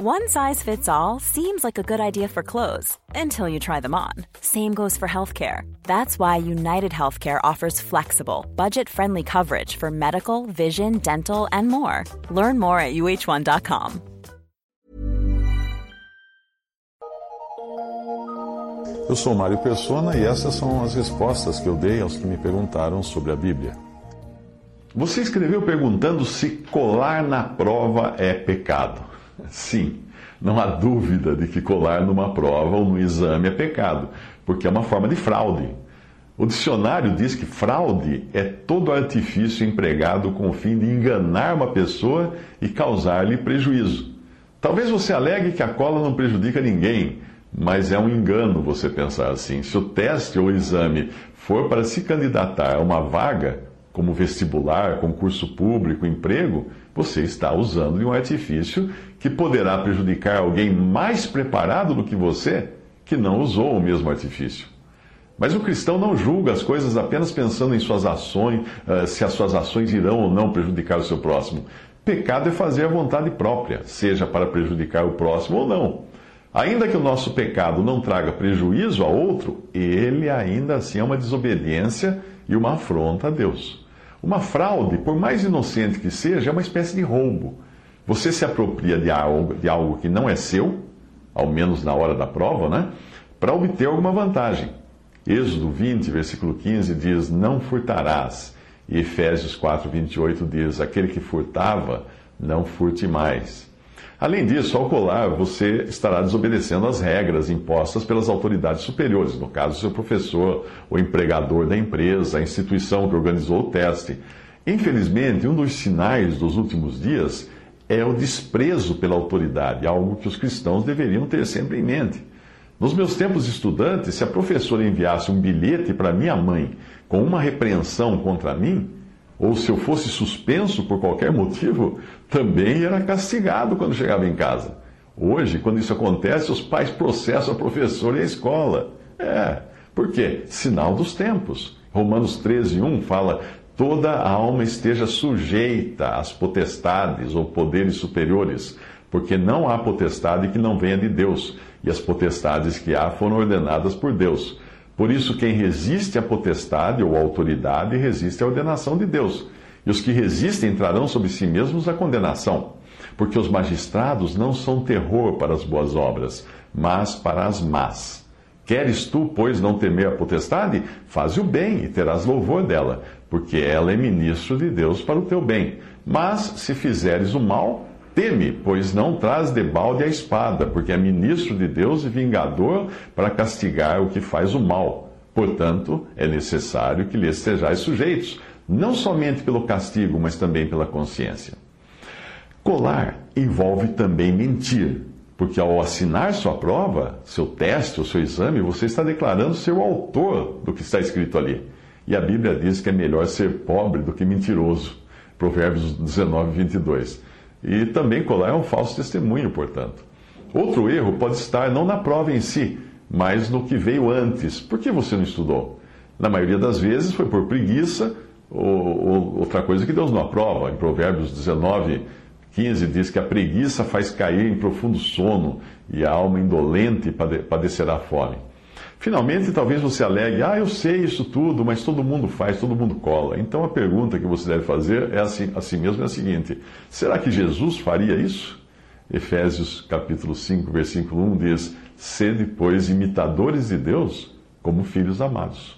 One size fits all seems like a good idea for clothes until you try them on. Same goes for healthcare. That's why United Healthcare offers flexible, budget friendly coverage for medical, vision, dental, and more. Learn more at uh1.com. Eu sou Mário Persona e essas são as respostas que eu dei aos que me perguntaram sobre a Bíblia. Você escreveu perguntando se colar na prova é pecado. Sim, não há dúvida de que colar numa prova ou no exame é pecado, porque é uma forma de fraude. O dicionário diz que fraude é todo artifício empregado com o fim de enganar uma pessoa e causar-lhe prejuízo. Talvez você alegue que a cola não prejudica ninguém, mas é um engano você pensar assim. Se o teste ou o exame for para se candidatar a uma vaga, como vestibular, concurso público, emprego, você está usando de um artifício que poderá prejudicar alguém mais preparado do que você, que não usou o mesmo artifício. Mas o cristão não julga as coisas apenas pensando em suas ações, eh, se as suas ações irão ou não prejudicar o seu próximo. Pecado é fazer a vontade própria, seja para prejudicar o próximo ou não. Ainda que o nosso pecado não traga prejuízo a outro, ele ainda assim é uma desobediência e uma afronta a Deus. Uma fraude, por mais inocente que seja, é uma espécie de roubo. Você se apropria de algo, de algo que não é seu, ao menos na hora da prova, né? Para obter alguma vantagem. Êxodo 20, versículo 15 diz: Não furtarás. E Efésios 4, 28 diz: Aquele que furtava, não furte mais. Além disso, ao colar, você estará desobedecendo as regras impostas pelas autoridades superiores, no caso, seu professor, o empregador da empresa, a instituição que organizou o teste. Infelizmente, um dos sinais dos últimos dias é o desprezo pela autoridade, algo que os cristãos deveriam ter sempre em mente. Nos meus tempos estudantes, se a professora enviasse um bilhete para minha mãe com uma repreensão contra mim, ou se eu fosse suspenso por qualquer motivo, também era castigado quando chegava em casa. Hoje, quando isso acontece, os pais processam a professora e a escola. É, por quê? Sinal dos tempos. Romanos 13, 1 fala: toda a alma esteja sujeita às potestades ou poderes superiores, porque não há potestade que não venha de Deus, e as potestades que há foram ordenadas por Deus. Por isso, quem resiste à potestade ou à autoridade resiste à ordenação de Deus. E os que resistem entrarão sobre si mesmos a condenação. Porque os magistrados não são terror para as boas obras, mas para as más. Queres tu, pois, não temer a potestade? Faze o bem e terás louvor dela, porque ela é ministro de Deus para o teu bem. Mas, se fizeres o mal, Teme, pois não traz debalde a espada, porque é ministro de Deus e vingador para castigar o que faz o mal. Portanto, é necessário que lhes sejais sujeitos, não somente pelo castigo, mas também pela consciência. Colar envolve também mentir, porque ao assinar sua prova, seu teste ou seu exame, você está declarando ser o autor do que está escrito ali. E a Bíblia diz que é melhor ser pobre do que mentiroso. Provérbios 19, 22. E também colar é um falso testemunho, portanto. Outro erro pode estar não na prova em si, mas no que veio antes. Por que você não estudou? Na maioria das vezes foi por preguiça ou, ou outra coisa que Deus não aprova. Em Provérbios 19, 15 diz que a preguiça faz cair em profundo sono e a alma indolente padecerá fome. Finalmente, talvez você alegue, ah, eu sei isso tudo, mas todo mundo faz, todo mundo cola. Então a pergunta que você deve fazer é assim, assim mesmo é a seguinte: será que Jesus faria isso? Efésios capítulo 5, versículo 1 diz: Sede, pois, imitadores de Deus como filhos amados.